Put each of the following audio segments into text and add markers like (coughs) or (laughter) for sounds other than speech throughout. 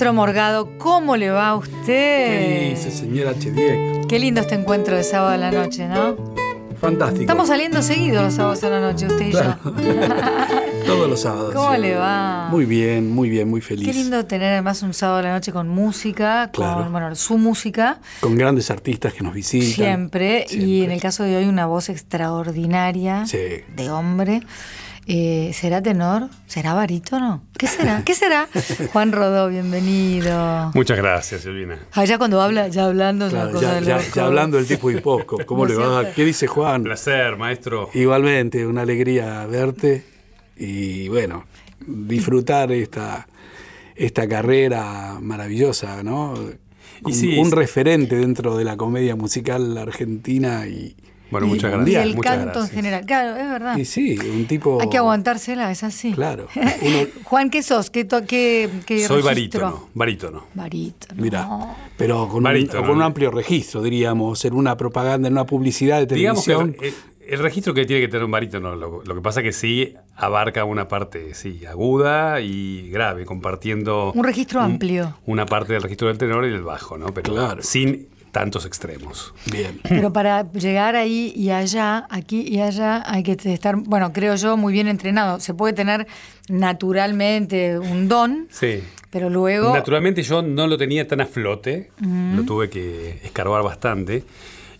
Maestro Morgado, ¿cómo le va a usted? ¿Qué dice, señora Chediek? Qué lindo este encuentro de sábado a la noche, ¿no? Fantástico. Estamos saliendo seguidos los sábados a la noche, usted y Claro. yo. (laughs) Todos los sábados. ¿Cómo le va? Muy bien, muy bien, muy feliz. Qué lindo tener además un sábado a la noche con música, Claro. con bueno, su música, Con grandes artistas que nos visitan. siempre, y en el caso de hoy una voz extraordinaria Sí. de hombre. Eh, ¿Será tenor? ¿Será barítono? ¿Qué será? ¿Qué será? (laughs) Juan Rodó, bienvenido. Muchas gracias, Silvina. Allá cuando habla, ya hablando Claro, cosa ya, de ya- ya hablando del tipo y poco. (laughs) ¿Cómo le va? siempre. ¿Qué dice Un Juan? placer, maestro. Igualmente, una alegría verte y bueno, disfrutar esta, esta carrera maravillosa, ¿no? Un, sí, un referente dentro de la comedia musical argentina y, Bueno, y muchas Y mundial. el Muchas canto en gracias. general, claro, es verdad. Y sí, un tipo... Hay que aguantársela, es así. Claro. (laughs) Uno, Juan, ¿qué sos? ¿Qué, qué, qué Soy registro? barítono, barítono. Barítono. Mira, pero con un, con un amplio registro, diríamos, en una propaganda, en una publicidad de Digamos que televisión. el, registro que tiene que tener un barítono, lo, lo que pasa que sí abarca una parte sí, aguda y grave, compartiendo Un registro amplio. una parte del registro del tenor y del bajo, ¿no? Pero Claro. sin tantos extremos. Bien. Pero para llegar ahí y allá, aquí y allá, hay que estar, bueno, creo yo, muy bien entrenado. Se puede tener naturalmente un don, Sí. pero luego... Naturalmente yo no lo tenía tan a flote, lo tuve que escarbar bastante.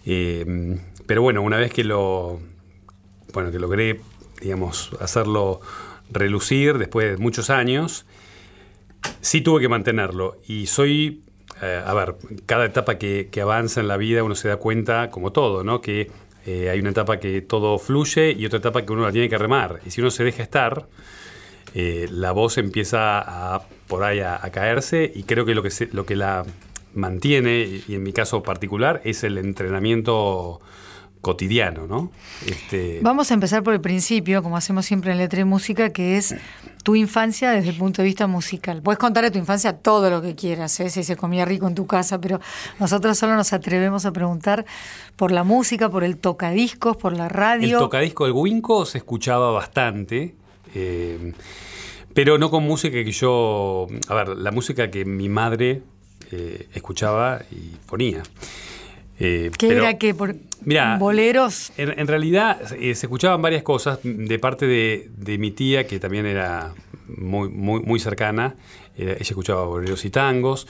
eh, pero bueno, una vez que lo. Bueno, que logré, digamos, hacerlo relucir después de muchos años, sí tuve que mantenerlo. Y soy. Eh, a ver, cada etapa que, avanza en la vida uno se da cuenta, como todo, ¿no? Que eh, hay una etapa que todo fluye y otra etapa que uno la tiene que remar. Y si uno se deja estar, eh, la voz empieza a por ahí a, caerse y creo que lo que lo que la mantiene y en mi caso particular es el entrenamiento cotidiano, ¿no? Este, Vamos a empezar por el principio, como hacemos siempre en Letra y Música, que es tu infancia desde el punto de vista musical. Puedes contar de tu infancia todo lo que quieras, ¿eh? si se comía rico en tu casa, pero nosotros solo nos atrevemos a preguntar por la música, por el tocadiscos, por la el radio. tocadisco del Winco se escuchaba bastante, eh, pero no con música que yo, a ver, la música que mi madre eh, escuchaba y ponía. Eh, ¿Qué pero- era que por Mirá, boleros? En, en realidad eh, se escuchaban varias cosas de parte de, de mi tía, que también era muy, muy, muy cercana. Ella escuchaba boleros y tangos.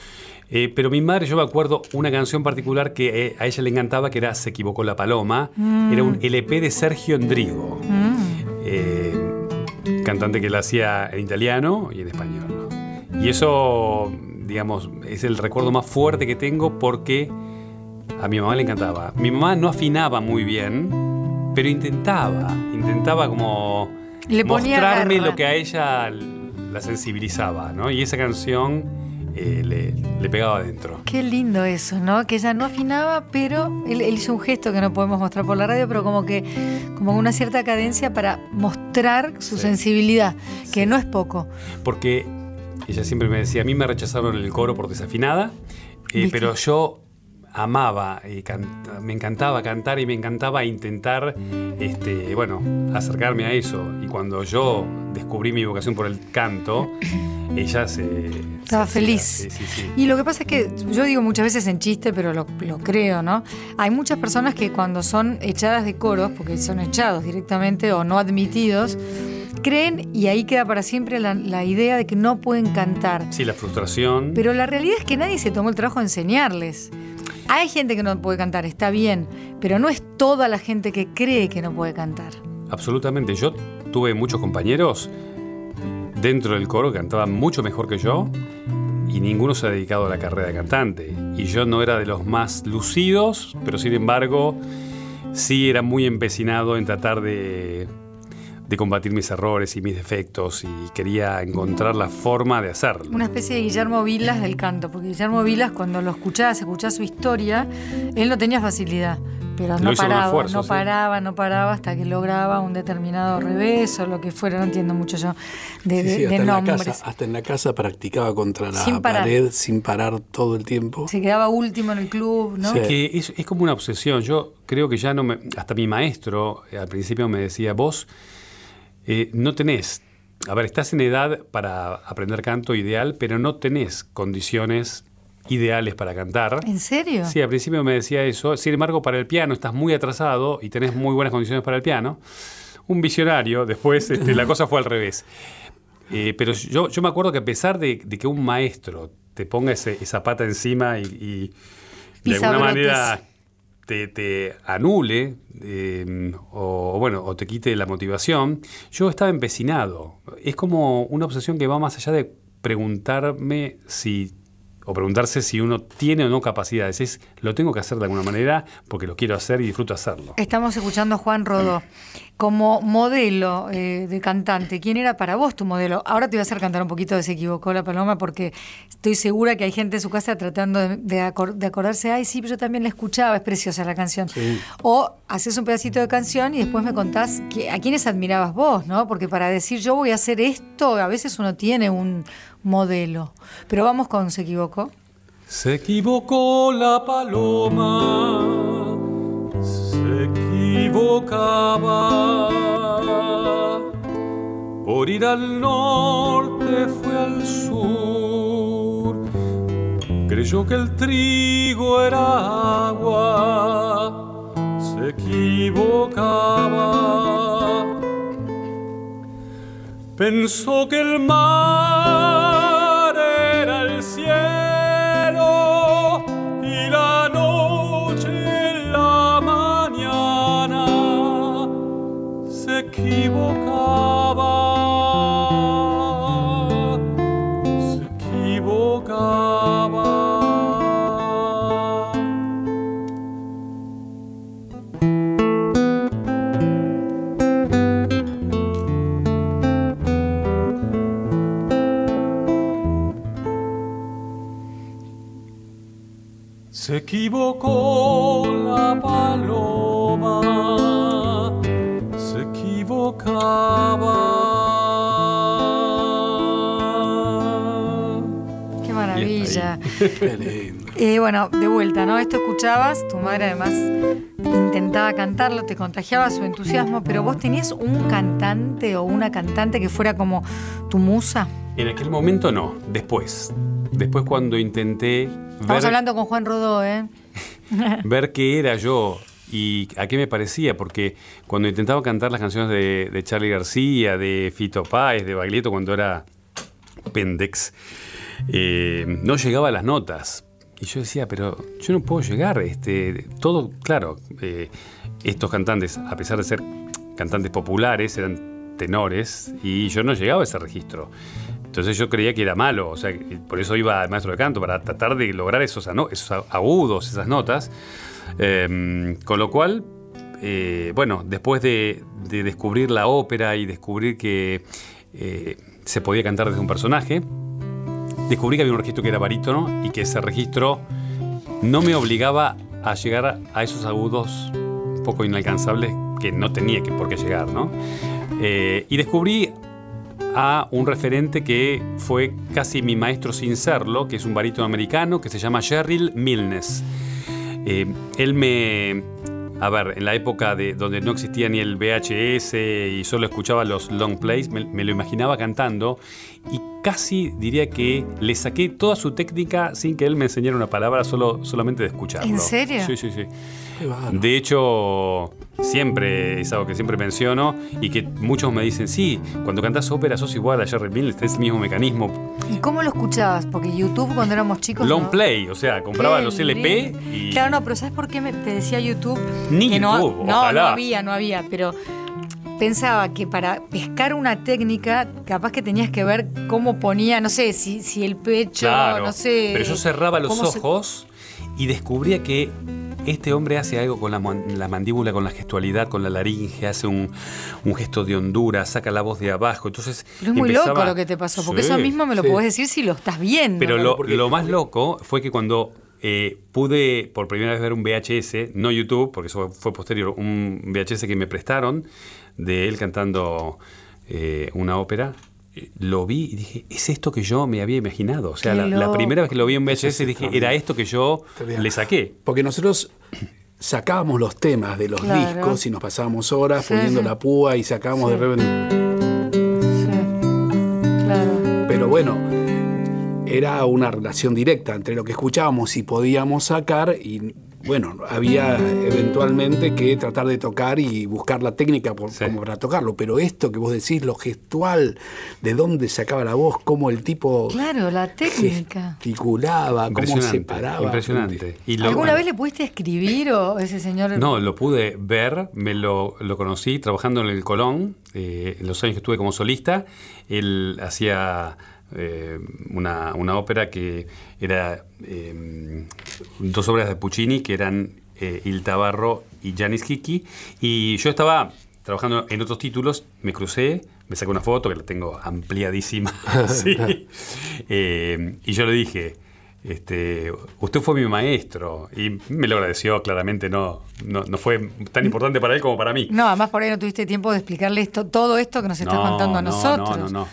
Eh, pero mi madre, yo me acuerdo una canción particular que eh, a ella le encantaba, que era Se equivocó la paloma. Era un LP de Sergio Endrigo, eh, cantante que la hacía en italiano y en español. ¿no? Y eso, digamos, es el recuerdo más fuerte que tengo porque a mi mamá le encantaba. Mi mamá no afinaba muy bien, pero intentaba, intentaba como Le ponía mostrarme garra. lo que a ella la sensibilizaba, ¿no? Y esa canción eh, le, le pegaba adentro. Qué lindo eso, ¿no? Que ella no afinaba, pero él, él hizo un gesto que no podemos mostrar por la radio, pero como que como una cierta cadencia para mostrar su Sí. sensibilidad, que no es poco. Porque ella siempre me decía, a mí me rechazaron el coro por desafinada, eh, pero yo amaba, canta- me encantaba cantar y me encantaba intentar, este, bueno, acercarme a eso. Y cuando yo descubrí mi vocación por el canto, ella se... Estaba se- feliz. Sí, sí, sí. Y lo que pasa es que yo digo muchas veces en chiste, pero lo, lo creo, ¿no? Hay muchas personas que cuando son echadas de coros, porque son echados directamente o no admitidos, creen y ahí queda para siempre la, la idea de que no pueden cantar. Sí, la frustración. Pero la realidad es que nadie se tomó el trabajo de enseñarles. Hay gente que no puede cantar, está bien, pero no es toda la gente que cree que no puede cantar. Absolutamente. Yo tuve muchos compañeros dentro del coro que cantaban mucho mejor que yo y ninguno se ha dedicado a la carrera de cantante. Y yo no era de los más lucidos, pero sin embargo sí era muy empecinado en tratar de, de combatir mis errores y mis defectos y quería encontrar la forma de hacerlo. Una especie de Guillermo Vilas del canto, porque Guillermo Vilas cuando lo escuchabas, escuchás su historia, él no tenía facilidad, pero no paraba, esfuerzo, no sí. paraba, no paraba hasta que lograba un determinado revés o lo que fuera, no entiendo mucho yo de, Sí, de- sí, de hasta, en la nombres. casa, hasta en la casa practicaba contra la Sin pared sin parar todo el tiempo. Se quedaba último en el club, ¿no? Sí. que es, es como una obsesión. Yo creo que ya no me. Hasta mi maestro eh, al principio me decía: Vos eh, no tenés a ver, estás en edad para aprender canto ideal, pero no tenés condiciones ideales para cantar. ¿En serio? Sí, al principio me decía eso. Sin embargo, para el piano estás muy atrasado y tenés muy buenas condiciones para el piano. Un visionario, después este, la cosa fue al revés. Eh, pero yo, yo me acuerdo que a pesar de, de que un maestro te ponga ese- esa pata encima y, y de alguna manera te, anule eh, o, bueno, o te quite la motivación, yo estaba empecinado. Es como una obsesión que va más allá de preguntarme si o preguntarse si uno tiene o no capacidades. Es, lo tengo que hacer de alguna manera porque lo quiero hacer y disfruto hacerlo. Estamos escuchando a Juan Rodó. Como modelo eh, de cantante, ¿quién era para vos tu modelo? Ahora te voy a hacer cantar un poquito de Se equivocó la paloma porque estoy segura que hay gente en su casa tratando de, de acor- de acordarse, ay, sí, pero yo también la escuchaba, es preciosa la canción. O haces un pedacito de canción y después me contás que, a quiénes admirabas vos, ¿no? Porque para decir yo voy a hacer esto, a veces uno tiene un modelo. Pero vamos con Se equivocó. Se equivocó la paloma, equivocaba. Por ir al norte fue al sur. Creyó que el trigo era agua, se equivocaba. Pensó que el mar Se equivocó la paloma, se equivocaba. Qué maravilla. (laughs) Qué lindo. Eh, bueno, de vuelta, ¿no? Esto escuchabas, tu madre además intentaba cantarlo, te contagiaba su entusiasmo, pero vos tenías un cantante o una cantante que fuera como tu musa. En aquel momento no, después. Después cuando intenté Estamos ver, hablando con Juan Rodó, ¿eh? (laughs) ver qué era yo y a qué me parecía, porque cuando intentaba cantar las canciones de, de Charlie García, de Fito Páez, de Baglietto cuando era Pendex, eh, no llegaba a las notas. Y yo decía, pero yo no puedo llegar. Este, todo, claro, eh, estos cantantes, a pesar de ser cantantes populares, eran tenores y yo no llegaba a ese registro. Entonces yo creía que era malo, o sea, por eso iba al maestro de canto, para tratar de lograr esos, esos agudos, esas notas. Eh, con lo cual, eh, bueno, después de, de descubrir la ópera y descubrir que eh, se podía cantar desde un personaje, descubrí que había un registro que era barítono y que ese registro no me obligaba a llegar a esos agudos un poco inalcanzables que no tenía que por qué llegar, ¿no? Eh, y descubrí a un referente que fue casi mi maestro sin serlo, que es un barítono americano que se llama Cheryl Milnes. Eh, él me... A ver, en la época de donde no existía ni el VHS y solo escuchaba los long plays, me lo imaginaba cantando y casi diría que le saqué toda su técnica sin que él me enseñara una palabra, solo, solamente de escucharlo. ¿En serio? Sí, sí, sí. De hecho, siempre es algo que siempre menciono y que muchos me dicen, sí, cuando cantas ópera sos igual a Jerry Mills, es el mismo mecanismo. ¿Y cómo lo escuchabas? Porque YouTube cuando éramos chicos... Long no- play, o sea, compraba los LP y... Claro, no, pero ¿sabes por qué me, te decía YouTube? Ni que no, YouTube, no, ojalá. no había, no había, pero pensaba que para pescar una técnica, capaz que tenías que ver cómo ponía, no sé, si, si el pecho, Claro, no sé. pero yo cerraba los se- ojos y descubría que este hombre hace algo con la, mandíbula, con la gestualidad, con la laringe, hace un, un gesto de hondura, saca la voz de abajo. Entonces Pero es muy empezaba- loco lo que te pasó, porque Sí. eso mismo me lo sí. podés decir si lo estás viendo. Pero lo, porque- lo más loco fue que cuando eh, pude por primera vez ver un VHS, no YouTube, porque eso fue posterior, un VHS que me prestaron de él cantando eh, una ópera, eh, lo vi y dije, es esto que yo me había imaginado. O sea, la, primera vez que lo vi en VHS dije, era esto que yo le saqué. Porque nosotros sacábamos los temas de los discos y nos pasábamos horas sí, poniendo la púa y sacábamos de repente. Pero bueno, era una relación directa entre lo que escuchábamos y podíamos sacar y bueno, había eventualmente que tratar de tocar y buscar la técnica por, como para tocarlo, pero esto que vos decís, lo gestual, de dónde sacaba la voz, cómo el tipo... Claro, la técnica. Gesticulaba, cómo se paraba. Impresionante. ¿Alguna vez le pudiste escribir o ese señor...? No, lo pude ver, me lo, lo conocí trabajando en el Colón, eh, en los años que estuve como solista, él hacía eh, una, ópera que era eh, dos obras de Puccini que eran eh, Il Tabarro y Janis Kiki. Y yo estaba trabajando en otros títulos, me crucé, me saqué una foto que la tengo ampliadísima. (laughs) (laughs) y yo le dije, este, usted fue mi maestro y me lo agradeció, claramente no, no, fue tan importante para él como para mí. No, además por ahí no tuviste tiempo de explicarle esto, todo esto que nos estás contando a nosotros. No, no, no.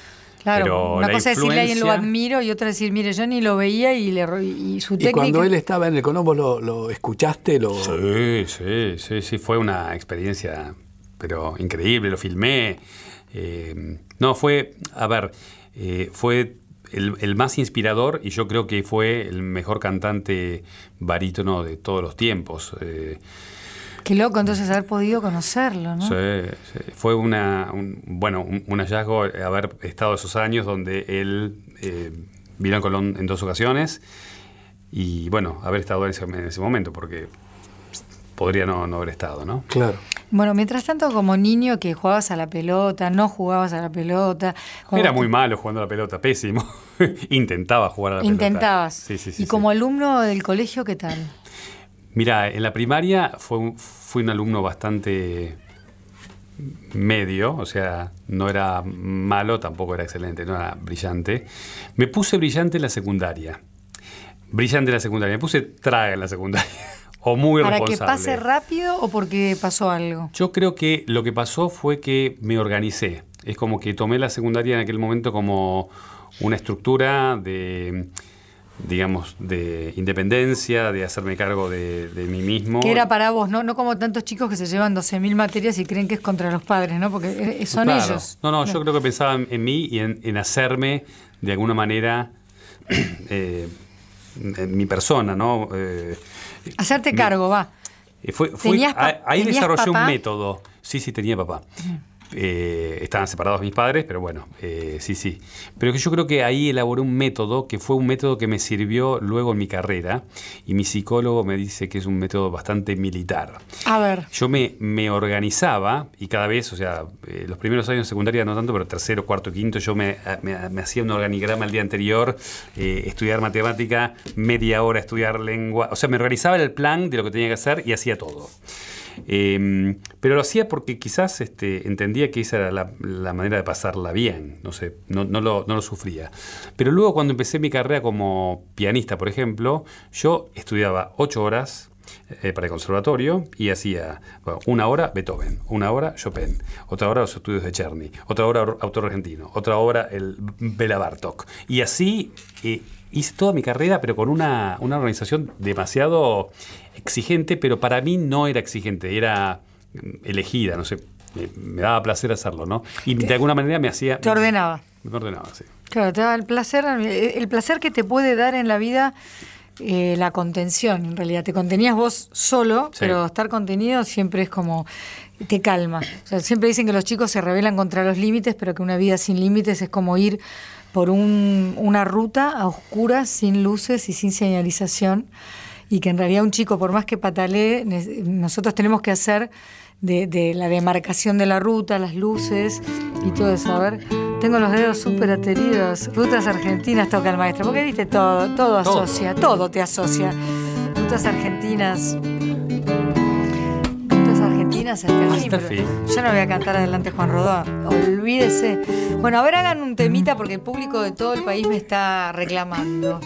Claro, una cosa es decirle a alguien lo admiro y otra decir, mire, yo ni lo veía y, le, y su técnica... Y cuando él estaba en el Colombo, ¿lo, lo escuchaste? Lo... Sí, sí, sí, sí, fue una experiencia, pero increíble, lo filmé. Eh, no, fue, a ver, eh, fue el, más inspirador y yo creo que fue el mejor cantante barítono de todos los tiempos. Eh, Qué loco entonces haber podido conocerlo, ¿no? Sí, fue una, un, bueno, un, hallazgo haber estado esos años donde él eh, vino a Colón en dos ocasiones y bueno, haber estado en ese, momento, porque podría no, haber estado, ¿no? Claro. Bueno, mientras tanto, como niño que jugabas a la pelota, no jugabas a la pelota. Era muy malo jugando a la pelota, pésimo. (laughs) Intentaba jugar a la pelota. Intentabas. Sí, sí, sí. Y como alumno del colegio, ¿qué tal? Mira, en la primaria fue fui un alumno bastante medio, o sea, no era malo, tampoco era excelente, no era brillante. Me puse brillante en la secundaria. Brillante en la secundaria. Me puse traga en la secundaria. (laughs) o muy ¿Para que pase rápido o porque pasó algo? Yo creo que lo que pasó fue que me organicé. Es como que tomé la secundaria en aquel momento como una estructura de digamos, de independencia, de hacerme cargo de, mí mismo. Que era para vos, ¿no? No como tantos chicos que se llevan 12.000 materias y creen que es contra los padres, ¿no? Porque son ellos. No, no, yo creo que pensaban en mí y en, hacerme, de alguna manera, (clears throat) eh, en mi persona, ¿no? Eh, Hacerte cargo, va. Eh, fue, ahí desarrollé un método. Sí, sí, tenía papá. Eh, estaban separados mis padres, pero bueno, eh, sí, sí. Pero yo creo que ahí elaboré un método que fue un método que me sirvió luego en mi carrera y mi psicólogo me dice que es un método bastante militar. A ver. Yo me, me organizaba y cada vez, o sea, eh, los primeros años de secundaria no tanto, pero tercero, cuarto, quinto, yo me, me, hacía un organigrama el día anterior, estudiar matemática, media hora estudiar lengua, o sea, me organizaba el plan de lo que tenía que hacer y hacía todo. Em, pero lo hacía porque quizás este, entendía que esa era la, manera de pasarla bien, no sé, no, lo, sufría. Pero luego cuando empecé mi carrera como pianista, por ejemplo, yo estudiaba ocho horas eh, para el conservatorio y hacía una hora Beethoven, una hora Chopin, otra hora los estudios de Czerny, otra hora autor argentino, otra hora el Bela Bartok. Y así eh, hice toda mi carrera, pero con una, una organización demasiado exigente, pero para mí no era exigente, era elegida, no sé, me, daba placer hacerlo, ¿no? Y de alguna manera me hacía... Te ordenaba. Me ordenaba, sí. Claro, te daba el placer, el placer que te puede dar en la vida eh, la contención, en realidad. Te contenías vos solo, pero estar contenido siempre es como te calma. O sea, siempre dicen que los chicos se rebelan contra los límites, pero que una vida sin límites es como ir por un, una ruta a oscuras, sin luces y sin señalización y que en realidad un chico, por más que patalee, nosotros tenemos que hacer de, la demarcación de la ruta, las luces y todo eso. A ver, tengo los dedos súper ateridos. Rutas argentinas toca el maestro, porque viste todo, todo asocia, todo te asocia. Rutas argentinas. Hasta Yo no voy a cantar adelante Juan Rodó, olvídese. Bueno, a ver, hagan un temita porque el público de todo el país me está reclamando.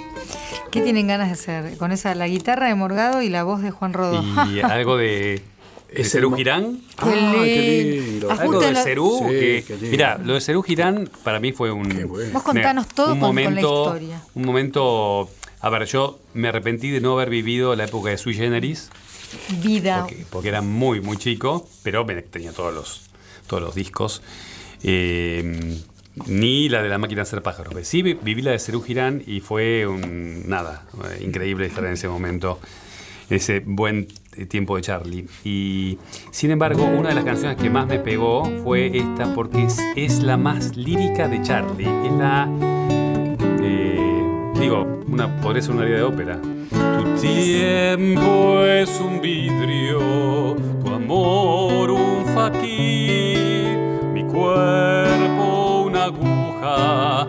¿Qué tienen ganas de hacer? Con esa, la guitarra de Morgado y la voz de Juan Rodó. Y (laughs) algo de, Cerú Girán. Qué ah, lindo. Algo de Cerú. mira, lo de Cerú Girán para mí fue un. Vos contanos todo un con, momento, la historia. Un momento. A ver, yo me arrepentí de no haber vivido la época de Sui Generis. Vida. Porque, era muy, muy chico, pero tenía todos los, todos los discos. Eh, ni la de la máquina de hacer pájaros. Sí viví la de Cerú Girán y fue un, nada, eh, increíble estar en ese momento, ese buen tiempo de Charlie. Y sin embargo, una de las canciones que más me pegó fue esta porque es, la más lírica de Charlie. Es la, eh, digo, una, podría ser una área de ópera. Tiempo es un vidrio, tu amor un faquir, mi cuerpo una aguja,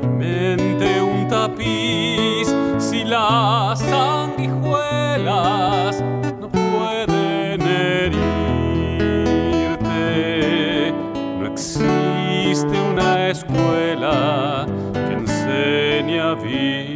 mi mente un tapiz, si las sanguijuelas no pueden herirte, no existe una escuela que enseñe a vivir.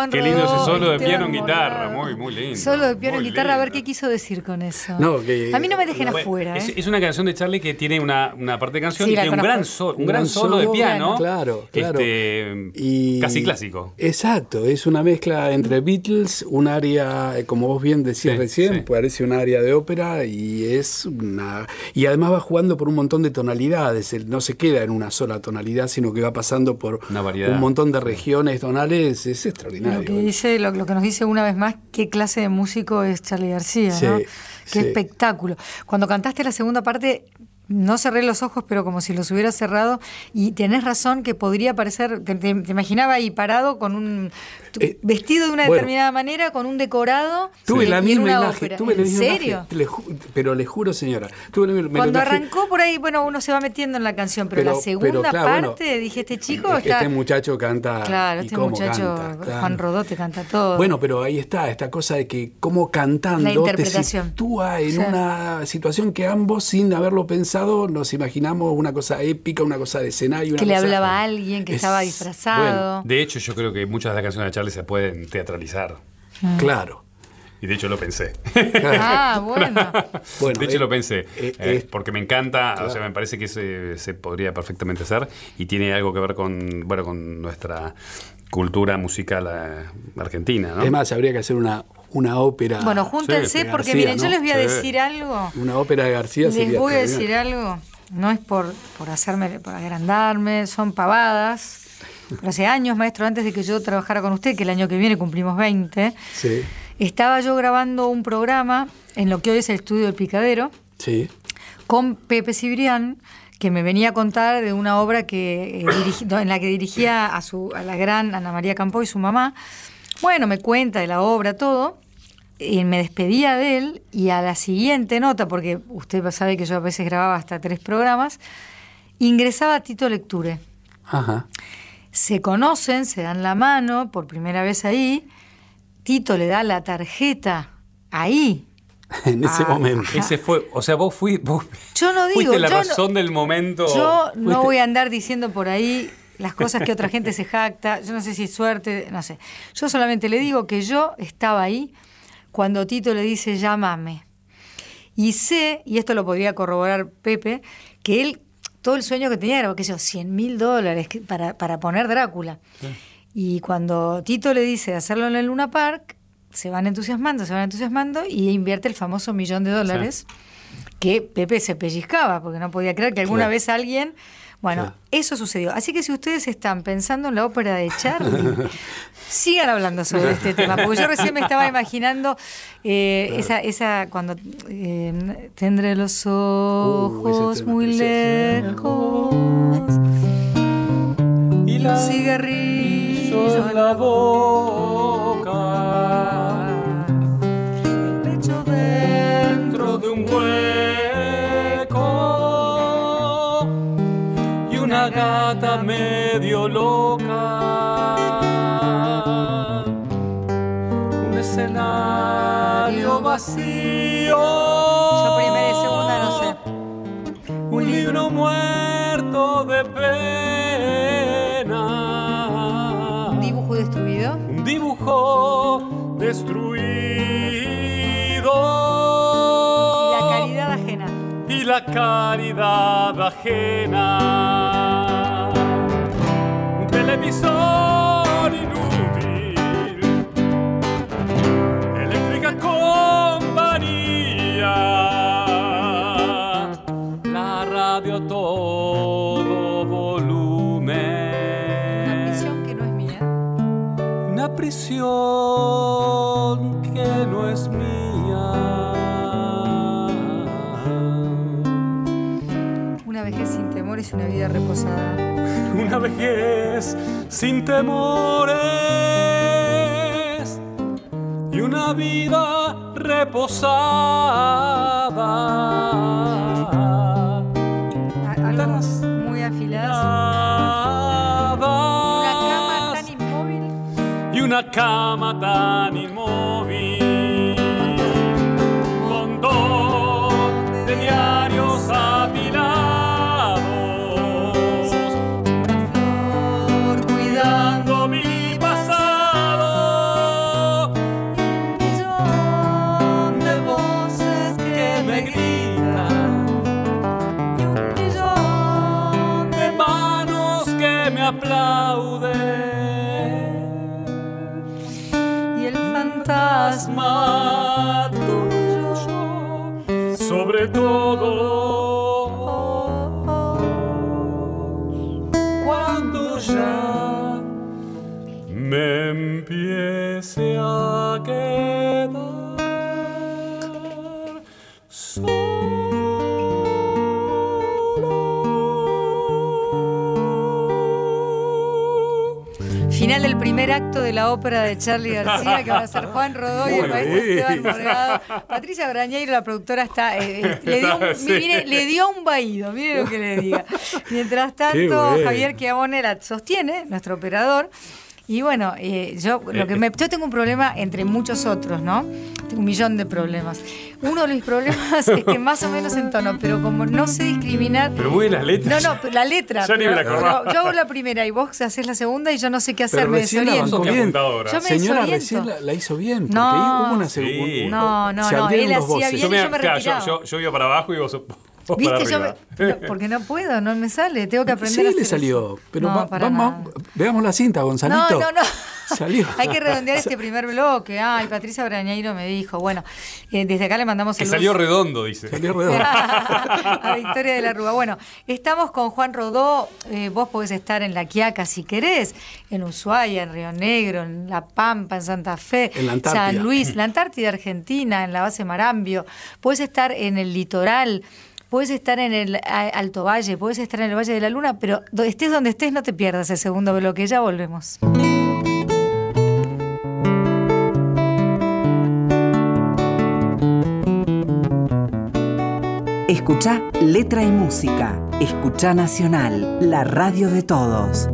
Juan Qué lindo ese solo de Esteban piano en guitarra. Muy, muy lindo. Solo de piano en muy guitarra, a ver qué quiso decir con eso. No, que- a mí no me dejen afuera, Es, ¿eh? es una canción de Charlie que tiene una, una parte de canción Sí, y tiene un gran, sol- un Un gran solo de piano. claro, claro. Este, Y- casi clásico. Exacto, es una mezcla entre Beatles, un área, eh, como vos bien decías Sí, recién, sí. parece un área de ópera y es una. Y además va jugando por un montón de tonalidades, no se queda en una sola tonalidad, sino que va pasando por Una variedad. un montón de regiones tonales, es extraordinario. Lo que, dice, lo, lo que nos dice una vez más qué clase de músico es Charlie García, Sí, ¿no? Qué sí. espectáculo. Cuando cantaste la segunda parte, no cerré los ojos, pero como si los hubiera cerrado, y tenés razón que podría parecer, te, te- te imaginaba ahí parado con un Eh, vestido de una bueno. determinada manera, con un decorado. Tuve la misma una imagen, ópera. tuve la ¿En misma serio? imagen, le pero le juro, señora, tuve la- Cuando arrancó por ahí, bueno, uno se va metiendo en la canción, pero, Pero- la segunda pero, claro, bueno, parte, dije, este chico es que está... Este muchacho canta. claro, y este cómo muchacho, canta, claro. Juan Rodote canta todo. Bueno, pero ahí está, esta cosa de que como La cantando te sitúa en Sí. una situación que ambos, sin haberlo pensado, nos imaginamos una cosa épica, una cosa de escenario. que una le cosa- hablaba a alguien que Es- estaba disfrazado. De hecho, yo creo que muchas de las canciones de Se pueden teatralizar. Mm. Claro, Y de hecho lo pensé. Ah, (laughs) bueno. de hecho eh, lo pensé. eh, eh, porque me encanta, o sea, me parece que se, se podría perfectamente hacer y tiene algo que ver con, bueno, con nuestra cultura musical eh, argentina, ¿no? Es más, habría que hacer una, una ópera. Bueno, júntense Sí, porque García, miren, yo les voy a Sí. decir algo. Una ópera de García Les sería voy a decir algo. No es por, por hacerme, por agrandarme, son pavadas. Hace años, maestro, antes de que yo trabajara con usted, que el año que viene cumplimos 20, Sí, estaba yo grabando un programa en lo que hoy es el estudio del Picadero sí. con Pepe Cibrián, que me venía a contar de una obra que, eh, dirigi- en la que dirigía a, su, a la gran Ana María Campo y su mamá. Bueno, me cuenta de la obra, todo. Y me despedía de él y a la siguiente nota, porque usted sabe que yo a veces grababa hasta tres programas, ingresaba Tito Lecture. Ajá. Se conocen, se dan la mano por primera vez ahí. Tito le da la tarjeta ahí. (laughs) En ese Ah. momento. Ese fue, o sea, vos, fui, vos Yo no digo, fuiste la yo no- razón del momento. Yo no Fuiste- voy a andar diciendo por ahí las cosas que otra gente se jacta. Yo no sé si es suerte, no sé. Yo solamente le digo que yo estaba ahí cuando Tito le dice llámame. Y sé, y esto lo podría corroborar Pepe, que él, todo el sueño que tenía era, qué sé yo, 100 mil dólares para, para poner Drácula. Y cuando Tito le dice de hacerlo en el Luna Park, se van entusiasmando, se van entusiasmando y invierte el famoso millón de dólares que Pepe se pellizcaba porque no podía creer que alguna vez alguien... Bueno, eso sucedió. Así que si ustedes están pensando en la ópera de Charlie, (laughs) sigan hablando sobre este tema, porque yo recién me estaba imaginando eh, esa, esa cuando eh, tendré los ojos tema muy lejos Y un cigarrillo en la boca, vacío. Yo primera y segunda no sé. Un libro muerto de pena. Un dibujo destruido. Un dibujo destruido. Y la caridad ajena. Y la caridad ajena. Un televisor prisión que no es mía. (laughs) Una vejez sin temores y una vida reposada. Una vejez sin temores y una vida reposada. Y una cama tan inmóvil. Montón de diarios apilados. De la ópera de Charlie García, que va a ser Juan Rodó y el maestro. Esteban Morgado. Patricia Brañeiro, la productora, está, eh, eh, (laughs) le, dio un, Sí. mire, le dio un vaído, mire lo que le diga. Mientras tanto. Javier Chiavone la sostiene, nuestro operador. Y bueno, eh, yo, lo que me, yo tengo un problema entre muchos otros, ¿no? Tengo un millón de problemas. Uno de mis problemas es que más o menos entono, pero como no sé discriminar. Pero muy las letras. No, no, la letra. Yo ni me la pero yo hago la primera y vos haces la segunda y yo no sé qué hacer, Pero me desoriento. bien. Yo me Señora, desoriento. recién la, la hizo bien. Porque No. hubo una Sí. segunda. No, no, se no, él hacía voces. bien. Yo, me- yo me claro, yo, retiraba. yo- yo iba para abajo y vos, ¿Viste? Yo arriba. me- no, porque no puedo, no me sale. Tengo que aprender Sí, a le salió. eso. Pero No, va- para vamos, nada. veamos la cinta, Gonzalito. No, no, no. (laughs) Salió. Hay que redondear este (laughs) primer bloque. Ay, Patricia Brañeiro me dijo. Bueno, eh, desde acá le mandamos Que saludos. salió redondo, dice. Salió redondo. (laughs) a Victoria de la Rúa. Bueno, estamos con Juan Rodó. Eh, vos podés estar en La Quiaca si querés, en Ushuaia, en Río Negro, en La Pampa, en Santa Fe, En la Antártida. San Luis, la Antártida Argentina, en la base Marambio. Podés estar en el litoral. Puedes estar en el Alto Valle, puedes estar en el Valle de la Luna, pero estés donde estés, no te pierdas el segundo bloque. Ya volvemos. Escucha Letra y Música. Escucha Nacional, la radio de todos.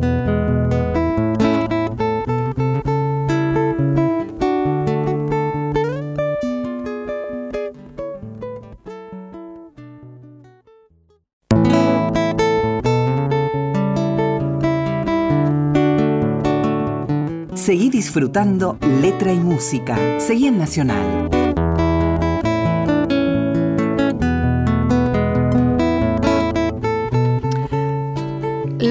Seguí disfrutando Letra y Música. Seguí en Nacional.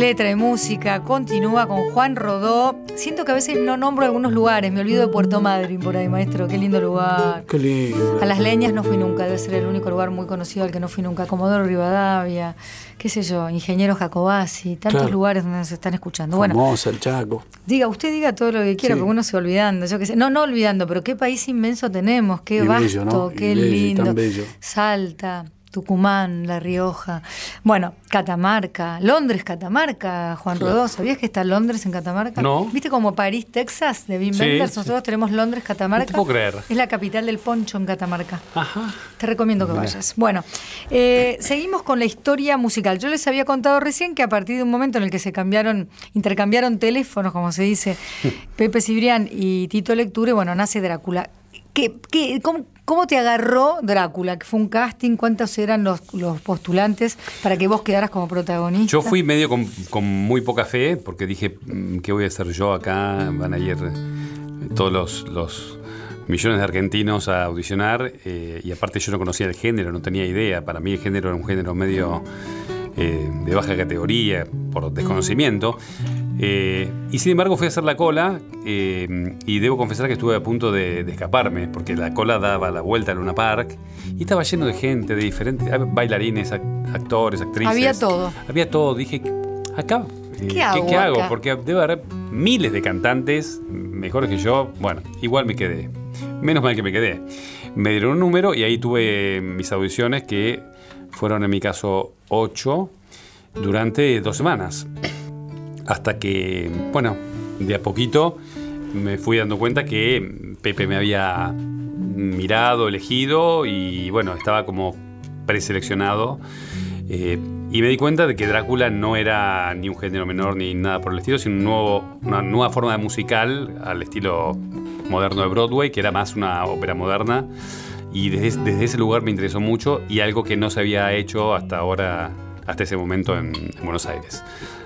Letra y música continúa con Juan Rodó. Siento que a veces no nombro algunos lugares, me olvido de Puerto Madryn por ahí, maestro, qué lindo lugar. Qué lindo. A Las Leñas no fui nunca, debe ser el único lugar muy conocido al que no fui nunca. Comodoro Rivadavia, qué sé yo, Ingeniero Jacobasi, tantos Claro. lugares donde nos están escuchando. Bueno, Famosa, el Chaco. diga, usted diga todo lo que quiera, Sí. porque uno se va olvidando. Yo qué sé. No, no olvidando, pero qué país inmenso tenemos, qué Y vasto, bello, qué y lindo. tan bello. Salta. Tucumán, La Rioja. Bueno, Catamarca, Londres, Catamarca, Juan Rodó. ¿Sabías que está Londres en Catamarca? No. ¿Viste como París, Texas, de Wim Sí, Wenders? sí. Nosotros tenemos Londres, Catamarca. No te puedo creer. Es la capital del poncho en Catamarca. Ajá. Te recomiendo que vayas. Bueno, eh, (laughs) seguimos con la historia musical. Yo les había contado recién que a partir de un momento en el que se cambiaron, intercambiaron teléfonos, como se dice, (laughs) Pepe Cibrián y Tito Lecture, bueno, nace Drácula. ¿Qué, qué- cómo, cómo te agarró Drácula? ¿Que fue un casting? ¿Cuántos eran los, los postulantes para que vos quedaras como protagonista? Yo fui medio con, con muy poca fe, porque dije, mm, ¿qué voy a hacer yo acá? Van a ir eh, todos los, los millones de argentinos a audicionar, eh, y aparte yo no conocía el género, no tenía idea. Para mí el género era un género medio eh, de baja categoría, por desconocimiento. Eh, y sin embargo fui a hacer la cola eh, y debo confesar que estuve a punto de, de escaparme porque la cola daba la vuelta al Luna Park y estaba lleno de gente, de diferentes bailarines, ac- actores, actrices. Había todo. Había todo. Dije, acá, eh, ¿Qué hago hago? acá? Porque debe haber miles de cantantes mejores que yo. Bueno, igual me quedé. Menos mal que me quedé. Me dieron un número y ahí tuve mis audiciones que fueron en mi caso ocho durante dos semanas. Hasta que, bueno, de a poquito me fui dando cuenta que Pepe me había mirado, elegido y bueno, estaba como preseleccionado. Eh, y me di cuenta de que Drácula no era ni un género menor ni nada por el estilo, sino un nuevo, una nueva forma de musical al estilo moderno de Broadway, que era más una ópera moderna. Y desde, desde ese lugar me interesó mucho y algo que no se había hecho hasta ahora, hasta ese momento en, en Buenos Aires.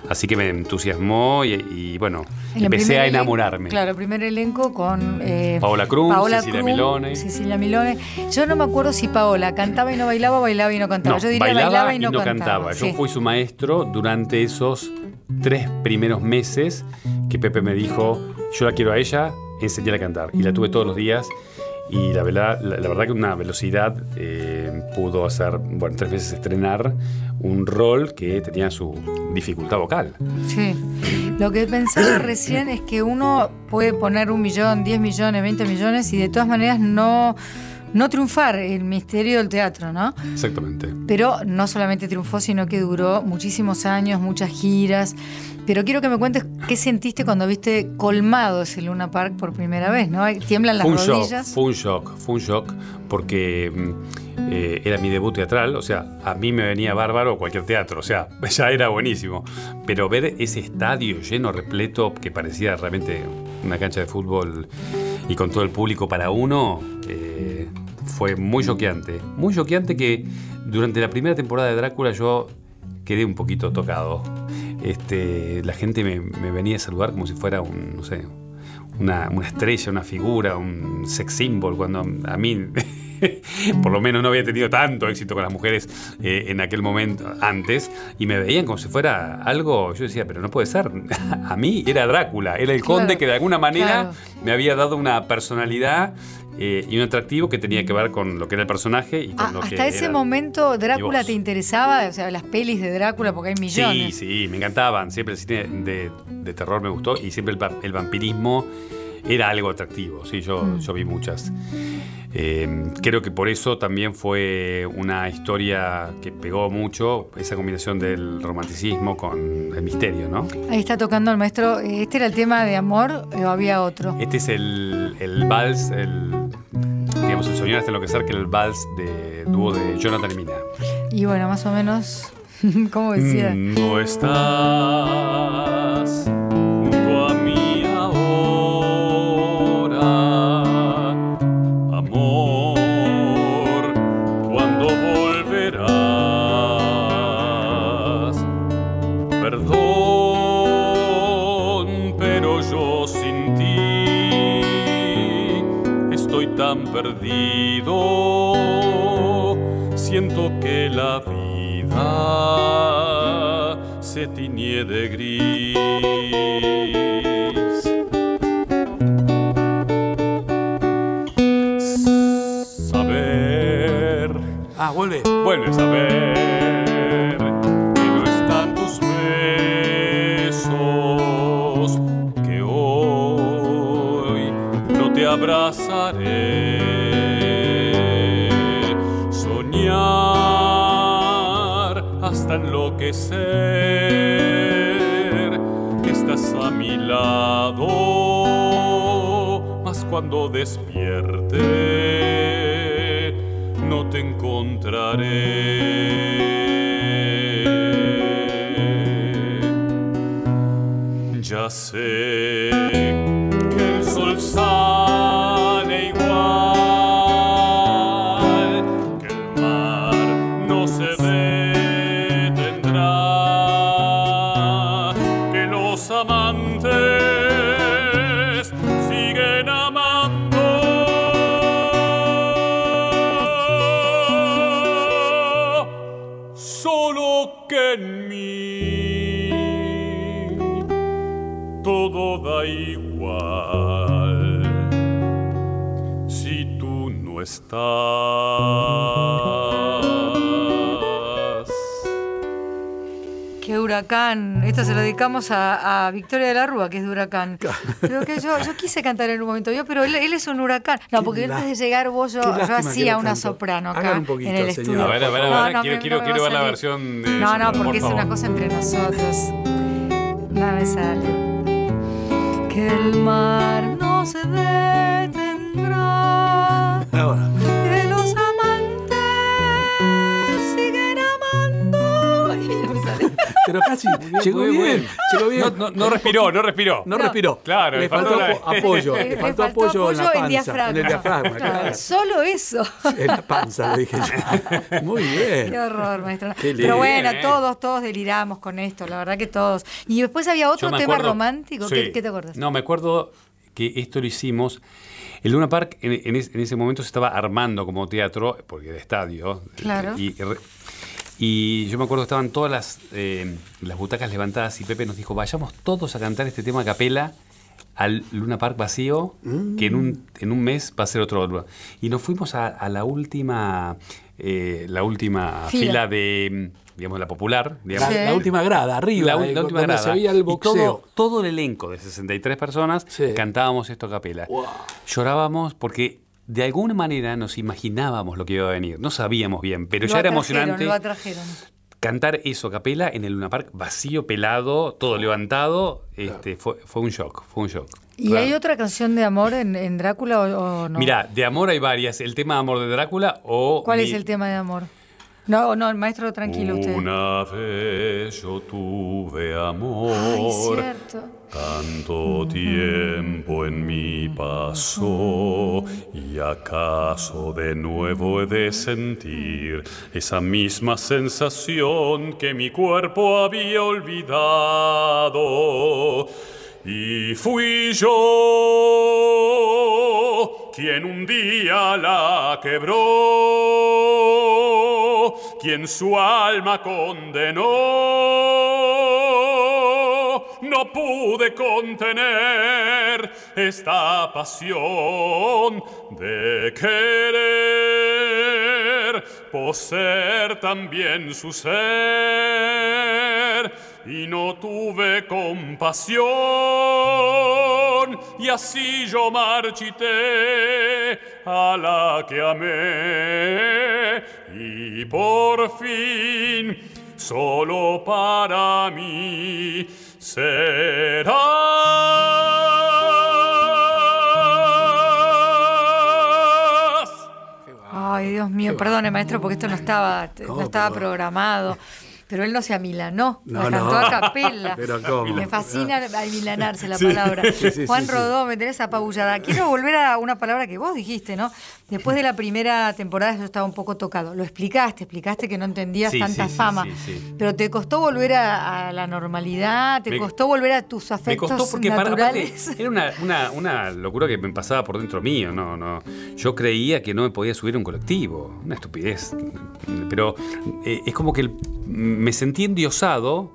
Así que me entusiasmó y, y, bueno, En empecé a elenco- enamorarme. Claro, primer elenco con eh, Paola Krum, Cecilia Milone. Cecilia Milone. Yo no me acuerdo si Paola cantaba y no bailaba, o bailaba y no cantaba. No, Yo diría bailaba, y no, cantaba. Yo Sí. fui su maestro durante esos tres primeros meses que Pepe me dijo, yo la quiero a ella, enseñar a cantar. Y la tuve todos los días. Y la verdad, la, la verdad que una velocidad eh, pudo hacer, bueno, tres veces estrenar un rol que tenía su dificultad vocal. Sí. Lo que pensaba (coughs) recién es que uno puede poner un millón, diez millones, veinte millones y de todas maneras no, no triunfar el misterio del teatro, ¿no? Exactamente. Pero no solamente triunfó, sino que duró muchísimos años, muchas giras. Pero quiero que me cuentes qué sentiste cuando viste colmado ese Luna Park por primera vez, ¿no? Tiemblan las fue un shock, rodillas. fue un shock, fue un shock porque mm, eh, era mi debut teatral, o sea, a mí me venía bárbaro cualquier teatro, o sea, (laughs) ya era buenísimo. Pero ver ese estadio lleno, repleto, que parecía realmente una cancha de fútbol y con todo el público para uno, fue muy choqueante. Muy choqueante que durante la primera temporada de Drácula yo quedé un poquito tocado. Este, la gente me, venía a saludar como si fuera un, no sé, una estrella, una figura, un sex symbol, cuando a mí (laughs) por lo menos no había tenido tanto éxito con las mujeres eh, en aquel momento antes, y me veían como si fuera algo, yo decía, pero no puede ser, (laughs) a mí era Drácula, era el conde que de alguna manera me había dado una personalidad eh, y un atractivo que tenía que ver con lo que era el personaje y con Ah, lo que hasta ese era momento Drácula te interesaba, o sea, las pelis de Drácula, porque hay Sí, millones. sí, me encantaban. Siempre el cine de, de terror me gustó y siempre el, el vampirismo era algo atractivo. Sí, yo, Mm. yo vi muchas. Eh, creo que por eso también fue una historia que pegó mucho, esa combinación del romanticismo con el misterio, ¿no? Ahí está tocando el maestro. ¿Este era el tema de amor o había otro? Este es el, el vals, el, digamos, el soñar hasta enloquecer, que era el vals de dúo de Jonathan y Mina. Y bueno, más o menos, (laughs) ¿cómo decía? No estás la vida se tiñe de gris. Saber Ah, vuelve. Vuelves a ver hasta enloquecer que estás a mi lado, mas cuando despierte no te encontraré. Ya sé que el sol sale huracán. Esto se lo dedicamos a, a Victoria de la Rúa, que es de huracán. Pero que yo, yo quise cantar en un momento, yo, pero él, él es un huracán. No, porque antes de llegar vos, yo, hacía una canto. soprano acá Hagan un poquito, en el señor. estudio. A ver, a ver, a ver, No, no, quiero, me- quiero, no me quiero va a ver la versión de No, no, porque por es una cosa entre nosotros. No me sale. Que el mar no se detendrá. Pero casi llegó bien. bien. Llegó bien. No, no, no respiró, no respiró. No respiró. Claro, le faltó faltó la- apo- (laughs) apoyo. Le- faltó faltó apoyo en la panza. diafragma. En el diafragma, Claro, claro. solo eso. En la panza, le dije yo. (laughs) Muy Qué bien. horror, maestro. Qué. Pero bueno, Bien, ¿eh? todos, todos deliramos con esto, la verdad que todos. Y después había otro me tema acuerdo- romántico. ¿Qué, sí. qué te acuerdas? No, me acuerdo que esto lo hicimos. El Luna Park en, en es- en ese momento se estaba armando como teatro, porque era estadio. Claro. Y, re- y yo me acuerdo que estaban todas las, eh, las butacas levantadas y Pepe nos dijo, vayamos todos a cantar este tema a capela al Luna Park vacío, que en un, en un mes va a ser otro Luna. Y nos fuimos a, a la última, eh, la última Fila. fila, de, digamos, la popular. La, digamos, Sí. la última grada, arriba, la, eh, la última grada. se veía el Y boxeo. todo, todo el elenco de 63 personas Sí. cantábamos esto a capela. Wow. Llorábamos porque de alguna manera nos imaginábamos lo que iba a venir. No sabíamos bien, pero Lo ya era emocionante Lo atrajeron. cantar eso a capela en el Luna Park vacío, pelado, todo levantado. Este, fue, fue un shock, fue un shock. ¿Y hay otra canción de amor en, en Drácula o, o no? Mira, de amor hay varias. El tema de amor de Drácula o... ¿Cuál mi- es el tema de amor? No, no, el maestro tranquilo usted. Una vez yo tuve Ay, amor. cierto. Tanto tiempo en mi paso y acaso de nuevo he de sentir esa misma sensación que mi cuerpo había olvidado. Y fui yo quien un día la quebró, quien su alma condenó. No pude contener esta pasión de querer poseer también su ser. Y no tuve compasión y así yo marchité a la que amé y por fin solo para mí serás. Ay, Dios mío, perdone maestro, porque esto no estaba, no estaba programado. Pero él no se amilanó, No, la cantó no. a capela. Pero ¿cómo? Me fascina amilanarse la palabra. Juan Rodó, me tenés apabullada. Quiero volver a una palabra que vos dijiste, ¿no? Después de la primera temporada yo estaba un poco tocado. Lo explicaste, explicaste que no entendías Sí, tanta sí, fama. sí, sí. Pero te costó volver a, a la normalidad, te Me- costó volver a tus Me afectos costó porque para- aparte, era una, una- una locura que me pasaba por dentro mío. No, no. Yo creía que no me podía subir a un colectivo. Una estupidez. Pero eh, es como que el- me sentí endiosado,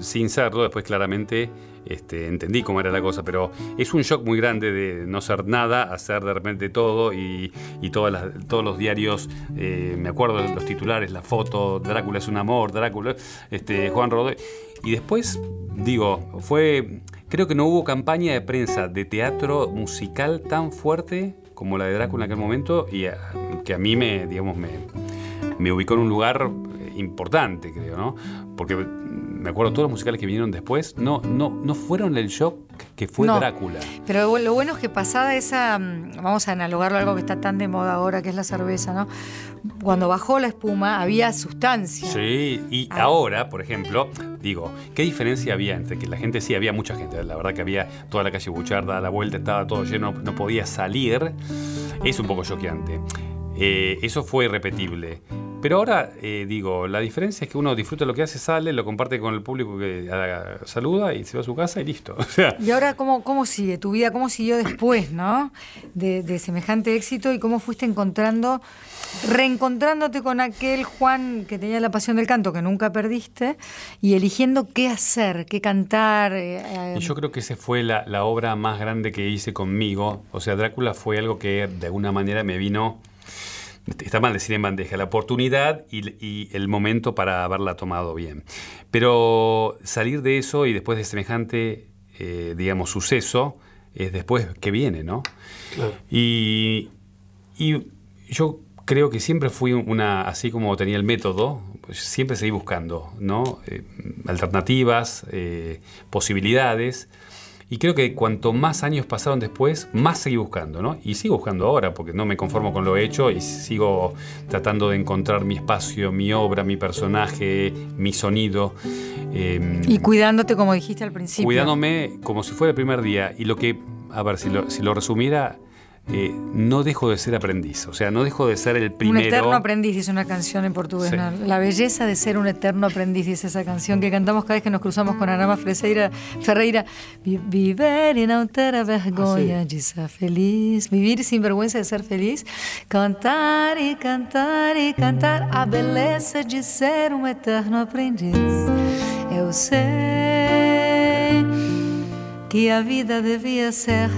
sin serlo, después claramente este, entendí cómo era la cosa, pero es un shock muy grande de no ser nada, a ser de repente todo y, y todas las- todos los diarios, eh, me acuerdo los titulares, la foto, Drácula es un amor, Drácula, este, Juan Rodríguez. Y después, digo, fue, creo que no hubo campaña de prensa de teatro musical tan fuerte como la de Drácula en aquel momento y a- que a mí me, digamos, me, me ubicó en un lugar eh, importante, creo, ¿no? Porque me acuerdo todos los musicales que vinieron después, no, no, no fueron el shock que fue No. Drácula. Pero lo bueno es que pasada esa, mm, vamos a analogarlo a algo que está tan de moda ahora, que es la cerveza, ¿no? Cuando bajó la espuma había sustancia. Sí, y Ah. ahora, por ejemplo, digo, ¿qué diferencia había entre que la gente sí, había mucha gente, la verdad que había toda la calle Bucharda, a la vuelta estaba todo lleno, no podía salir, es un poco choqueante. Eh, eso fue irrepetible. Pero ahora, eh, digo, la diferencia es que uno disfruta lo que hace, sale, lo comparte con el público que saluda y se va a su casa y listo. (laughs) O sea, Y ahora, ¿cómo, ¿cómo sigue tu vida? ¿Cómo siguió después, no? De, de semejante éxito y cómo fuiste encontrando, reencontrándote con aquel Juan que tenía la pasión del canto que nunca perdiste y eligiendo qué hacer, qué cantar. eh, eh, Y yo creo que esa fue la, la obra más grande que hice conmigo. O sea, Drácula fue algo que de alguna manera me vino, está mal decir en bandeja, la oportunidad y, y el momento para haberla tomado bien. Pero salir de eso y después de semejante, eh, digamos, suceso, es después que viene, ¿no? Y, y yo creo que siempre fui una, así como tenía el método, pues siempre seguí buscando, ¿no? Eh, alternativas, eh, posibilidades. Y creo que cuanto más años pasaron después, más seguí buscando, ¿no? Y sigo buscando ahora, porque no me conformo con lo hecho y sigo tratando de encontrar mi espacio, mi obra, mi personaje, mi sonido. Eh, y cuidándote, como dijiste al principio. cuidándome como si fuera el primer día. Y lo que, a ver, si lo, si lo resumiera, eh, no dejo de ser aprendiz. O sea, no dejo de ser el primero. Un eterno aprendiz, dice una canción en portugués. Sí. ¿no? La belleza de ser un eterno aprendiz, dice esa canción que cantamos cada vez que nos cruzamos con Freseira, Ferreira. Vi- Viver e não ter a vergonha de ser feliz. Vivir sin vergüenza de ser feliz. Cantar e cantar e cantar a beleza de ser um eterno aprendiz. Eu sei que a vida devia ser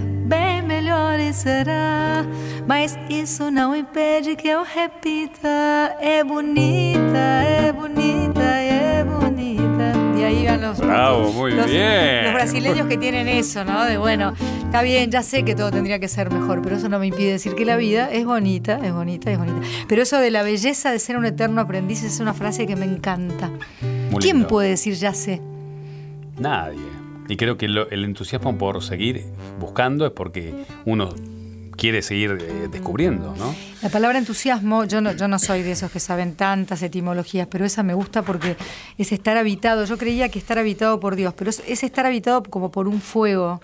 Mas isso não impede que eu repita: é bonita, é bonita, é bonita. Y ahí van los, Bravo, muy los, bien. los brasileños que tienen eso, ¿no? De bueno, está bien, ya sé que todo tendría que ser mejor, pero eso no me impide decir que la vida es bonita, es bonita, es bonita. Pero eso de la belleza de ser un eterno aprendiz es una frase que me encanta. Muy ¿Quién lindo. puede decir ya sé? Nadie. Y creo que lo- el entusiasmo por seguir buscando es porque uno quiere seguir eh, descubriendo, ¿no? La palabra entusiasmo, yo no, yo no soy de esos que saben tantas etimologías, pero esa me gusta porque es estar habitado. Yo creía que estar habitado por Dios, pero es, estar habitado como por un fuego,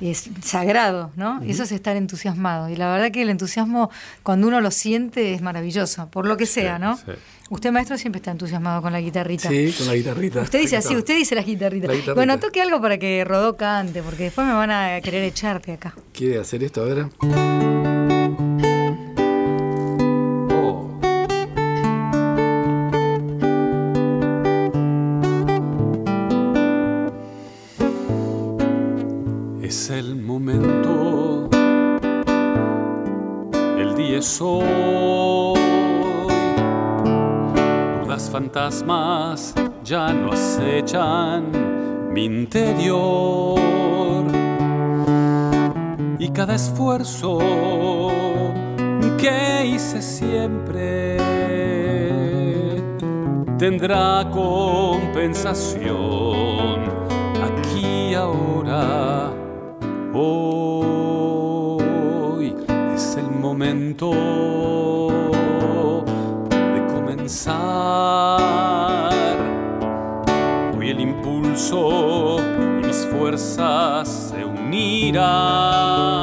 es sagrado, ¿no? Eso es estar entusiasmado. Y la verdad que el entusiasmo, cuando uno lo siente, es maravilloso, por lo que sea, ¿no? Usted, maestro, siempre está entusiasmado con la guitarrita. Sí, con la guitarrita. Usted dice así, usted dice la guitarrita. Bueno, toque algo para que Rodó cante, porque después me van a querer echarte acá. ¿Quiere hacer esto? A ver. Oh. Es el momento, el día es hoy fantasmas ya no acechan mi interior. Y cada esfuerzo que hice siempre tendrá compensación aquí ahora. Hoy es el momento y mis fuerzas se unirán.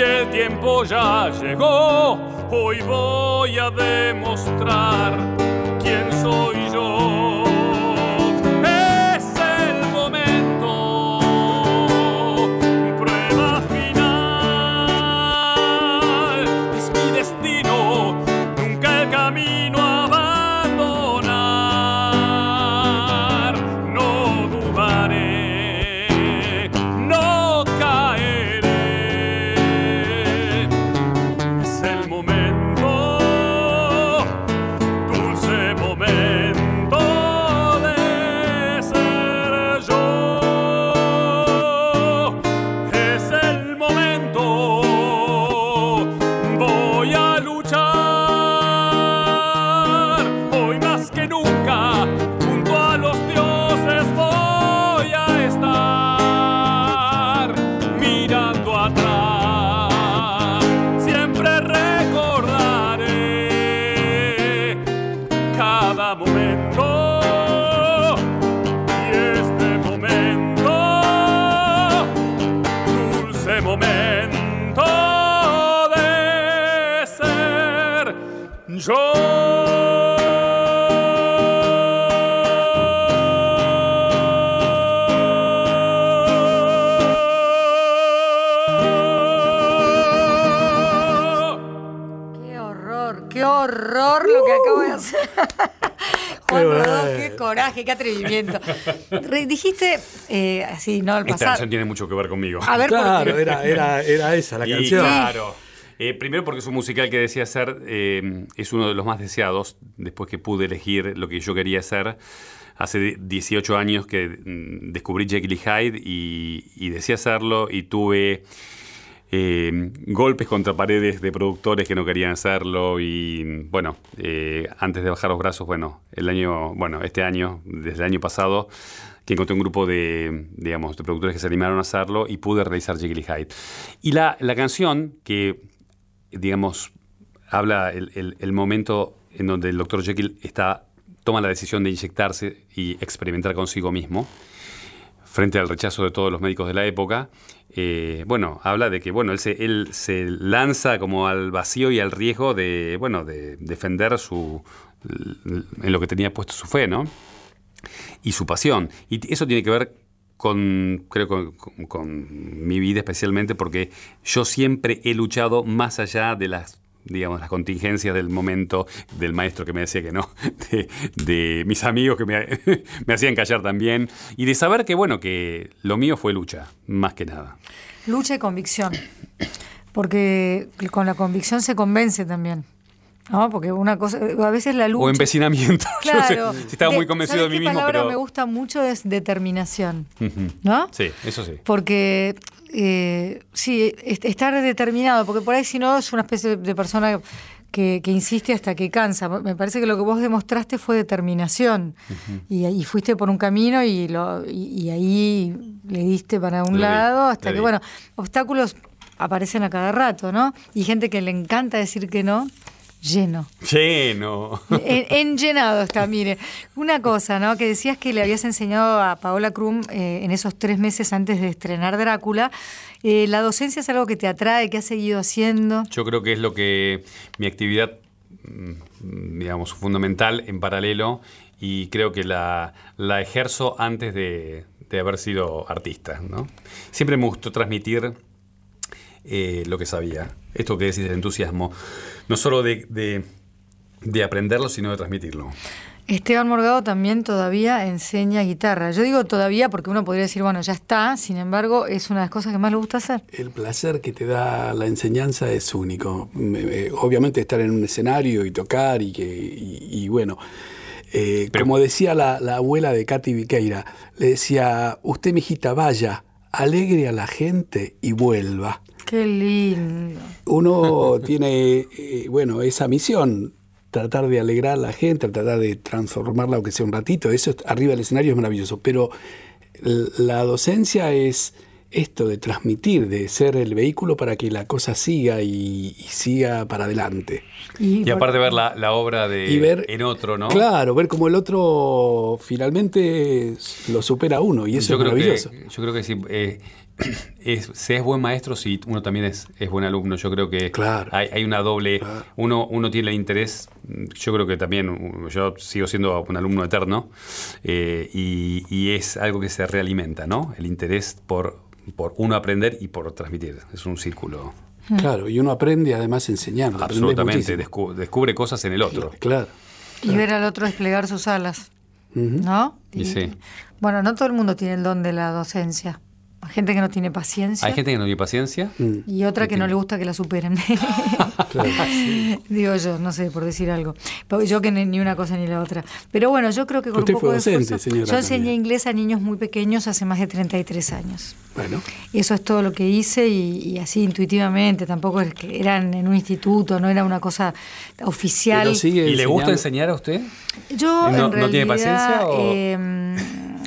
Y el tiempo ya llegó, hoy voy a demostrar qué atrevimiento. dijiste, eh, así, ¿no? Al Esta canción tiene mucho que ver conmigo. A ver, claro, era, era, era, esa la canción. Claro. Eh, primero porque es un musical que decía hacer, eh, es uno de los más deseados, después que pude elegir lo que yo quería hacer. Hace 18 años que mm, descubrí Jekyll y Hyde y, y decía hacerlo y tuve eh, golpes contra paredes de productores que no querían hacerlo y bueno, eh, antes de bajar los brazos, bueno, el año, bueno, este año, desde el año pasado, que encontré un grupo de, digamos, de productores que se animaron a hacerlo y pude realizar Jekyll Hyde. Y la, canción que, digamos, habla el, el momento en donde el doctor Jekyll está, toma la decisión de inyectarse y experimentar consigo mismo, frente al rechazo de todos los médicos de la época, eh, bueno, habla de que bueno, él se, él se lanza como al vacío y al riesgo de, bueno, de defender su en lo que tenía puesto su fe, ¿no? Y su pasión. Y eso tiene que ver con, creo, con, con, mi vida especialmente, porque yo siempre he luchado más allá de las digamos, las contingencias del momento, del maestro que me decía que no, (laughs) de, mis amigos que me, (laughs) me, hacían callar también, y de saber que, bueno, que lo mío fue lucha, más que nada. Lucha y convicción, porque con la convicción se convence también. ¿no? Porque una cosa, a veces la lucha. O empecinamiento. (laughs) Claro. si estaba muy convencido de mí mismo. Palabra me gusta mucho es determinación. ¿No? Sí, eso sí. Porque eh, sí, estar determinado, porque por ahí si no es una especie de persona que, insiste hasta que cansa. Me parece que lo que vos demostraste fue determinación. y, fuiste por un camino y, lo, y, ahí le diste para un lado hasta que, bueno, obstáculos aparecen a cada rato, ¿no? Y gente que le encanta decir que no lleno. Lleno. En, llenado está, mire. Una cosa, ¿no? Que decías que le habías enseñado a Paola Krum eh, en esos tres meses antes de estrenar Drácula. Eh, ¿La docencia es algo que te atrae, que has seguido haciendo? Yo creo que es lo que mi actividad, mm, digamos, fundamental en paralelo y creo que la, la ejerzo antes de, de haber sido artista, ¿no? Siempre me gustó transmitir eh, lo que sabía. Esto que decís del entusiasmo, no solo de, aprenderlo, sino de transmitirlo. Esteban Morgado también todavía enseña guitarra. Yo digo todavía porque uno podría decir, bueno, ya está, sin embargo, es una de las cosas que más le gusta hacer. El placer que te da la enseñanza es único. Obviamente estar en un escenario y tocar y que, y, bueno, eh, como decía la, la, abuela de Katy Viqueira, le decía, usted, mijita, vaya, alegre a la gente y vuelva. Qué lindo. Uno (laughs) tiene, eh, bueno, esa misión, tratar de alegrar a la gente, tratar de transformarla aunque sea un ratito, eso arriba del escenario es maravilloso, pero la docencia es esto de transmitir, de ser el vehículo para que la cosa siga y, siga para adelante. Y, aparte ver la, obra de ver, en otro, ¿no? Claro, ver cómo el otro finalmente lo supera uno y eso es maravilloso. yo creo que sí. Eh, (clears throat) es, se es buen maestro si uno también es, es buen alumno. Yo creo que hay, una doble. Uno, uno tiene el interés, yo creo que también, yo sigo siendo un alumno eterno, eh, y, es algo que se realimenta, ¿no? El interés por, por uno aprender y por transmitir. Es un círculo. Hmm. Claro, y uno aprende además enseñando. Absolutamente, descubre, cosas en el otro. Claro. Y ver al otro desplegar sus alas. ¿No? y sí. Bueno, no todo el mundo tiene el don de la docencia. Hay gente que no tiene paciencia. Hay gente que no tiene paciencia. Mm. Y otra que no le gusta que la superen. (laughs) (laughs) Digo yo, no sé, por decir algo. yo que ni una cosa ni la otra. Pero bueno, yo creo que con un poco de Yo enseñé inglés a niños muy pequeños hace más de 33 años. Bueno. Y eso es todo lo que hice y, así intuitivamente. Tampoco es que eran en un instituto, no era una cosa oficial. ¿Y le gusta enseñar a usted? Yo, ¿No, ¿no tiene paciencia? O... Em,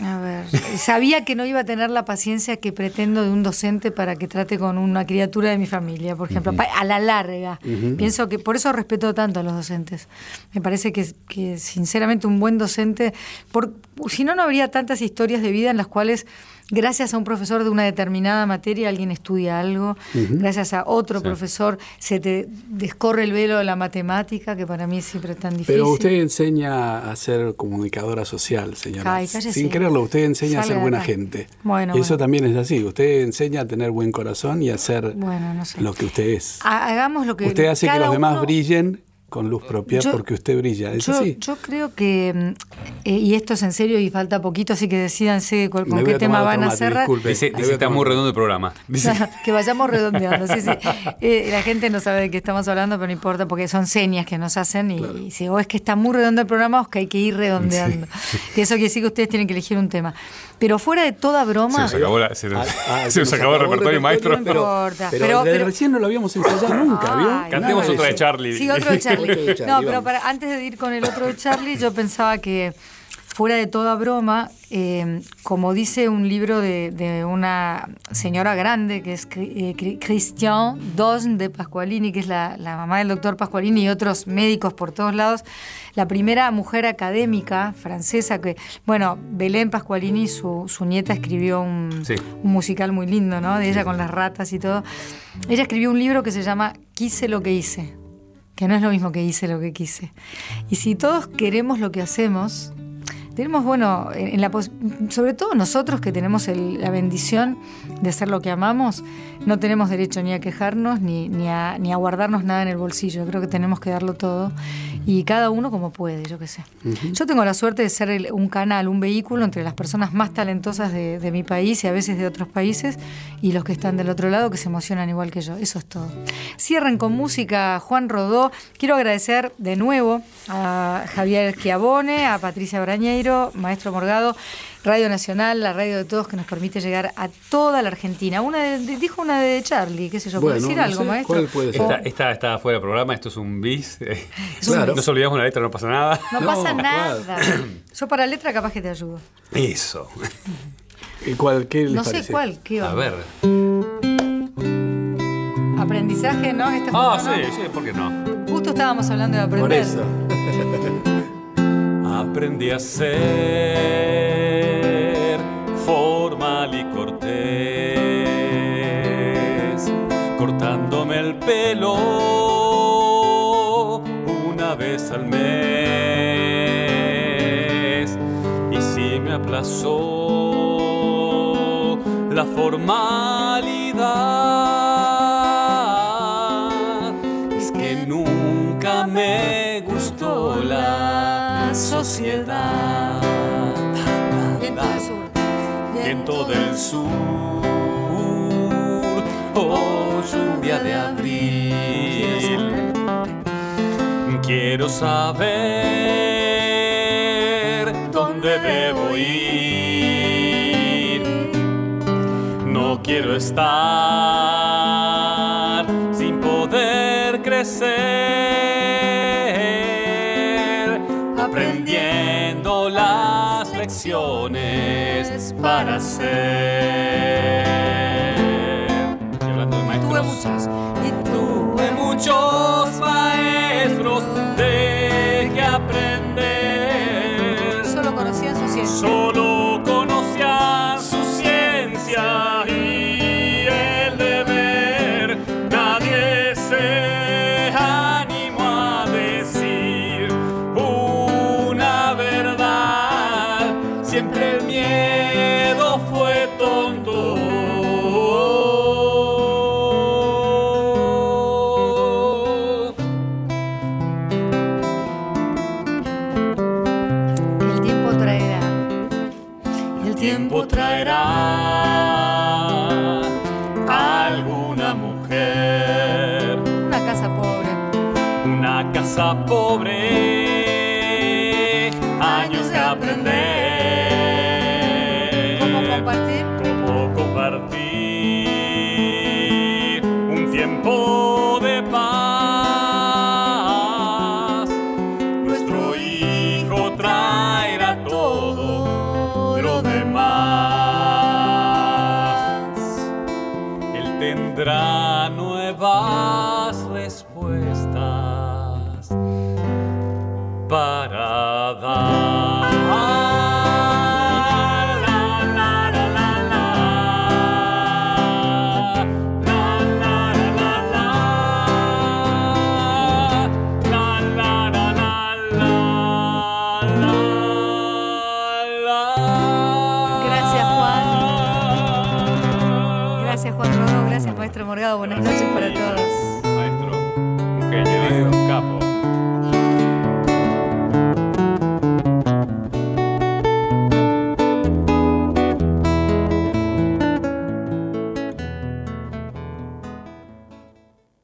a ver, sabía que no iba a tener la paciencia que pretendo de un docente para que trate con una criatura de mi familia, por ejemplo, a la larga. Pienso que por eso respeto tanto a los docentes. Me parece que, que sinceramente un buen docente, por, si no, no habría tantas historias de vida en las cuales gracias a un profesor de una determinada materia alguien estudia algo, gracias a otro profesor se te descorre el velo de la matemática, que para mí es siempre tan difícil. Pero usted enseña a ser comunicadora social, señora. Sin creerlo, usted enseña a ser buena gente. Bueno, Eso también es así, usted enseña a tener buen corazón y a ser lo que usted es. Hagamos lo que Usted hace que los demás brillen con luz propia porque usted brilla. ¿Es yo, así? yo creo que, mm, eh, y esto es en serio y falta poquito, así que decidanse con, qué tema van a cerrar. Dice, que está muy redondo el programa. (laughs) que vayamos redondeando. sí, sí. Eh, la gente no sabe de qué estamos hablando, pero no importa porque son señas que nos hacen y, si o es que está muy redondo el programa o es que hay que ir redondeando. Y eso quiere decir que ustedes tienen que elegir un tema. Pero fuera de toda broma. Se nos acabó, la, se nos, ah, (laughs) se nos acabó, el repertorio, maestro. No importa. Pero, pero, recién no lo habíamos ensayado nunca, ¿vio? Cantemos otra de Charlie. Sí, otro de (laughs) Charlie. No, pero para, antes de ir con el otro de Charlie, yo pensaba que fuera de toda broma, eh, como dice un libro de, una señora grande, que es eh, Christian Dosn de Pasqualini, que es la, mamá del doctor Pasqualini y otros médicos por todos lados, la primera mujer académica francesa que, bueno, Belén Pasqualini, su, su nieta, escribió un, un, musical muy lindo, ¿no? De ella con las ratas y todo. Ella escribió un libro que se llama Quise lo que hice, que no es lo mismo que hice lo que quise. Y si todos queremos lo que hacemos, tenemos, bueno, en la sobre todo nosotros que tenemos la bendición de hacer lo que amamos, no tenemos derecho ni a quejarnos ni, ni, a, ni a guardarnos nada en el bolsillo. Creo que tenemos que darlo todo y cada uno como puede, yo qué sé. Yo tengo la suerte de ser un canal, un vehículo entre las personas más talentosas de, de, mi país y a veces de otros países y los que están del otro lado que se emocionan igual que yo. Eso es todo. Cierren con música Juan Rodó. Quiero agradecer de nuevo a Javier Schiavone, a Patricia Brañeiro, Maestro Morgado. Radio Nacional, la radio de todos que nos permite llegar a toda la Argentina. Una dijo una de Charlie, qué sé yo, ¿puede decir algo, maestro? ¿cuál puede ser? Esta, está fuera del programa, esto es un bis. (laughs) claro. Nos olvidamos una letra, no pasa nada. No, pasa nada. (clears throat) Yo para letra capaz que te ayudo. Eso. ¿Y cuál? ¿Qué no sé cuál, qué va. A ver. Aprendizaje, ¿no? Este ah, sí, sí, ¿por qué no? Justo estábamos hablando de aprender. Por eso. (laughs) Aprendí a ser y cortés, cortándome el pelo una vez al mes. Y si me aplazó la formalidad, es que nunca me gustó la sociedad. Viento del sur. Oh, lluvia de abril. Quiero saber dónde debo ir. No quiero estar sin poder crecer para ser. Y hablando de maestros. Tuve muchas. Y tuve muchos maestros de pobre,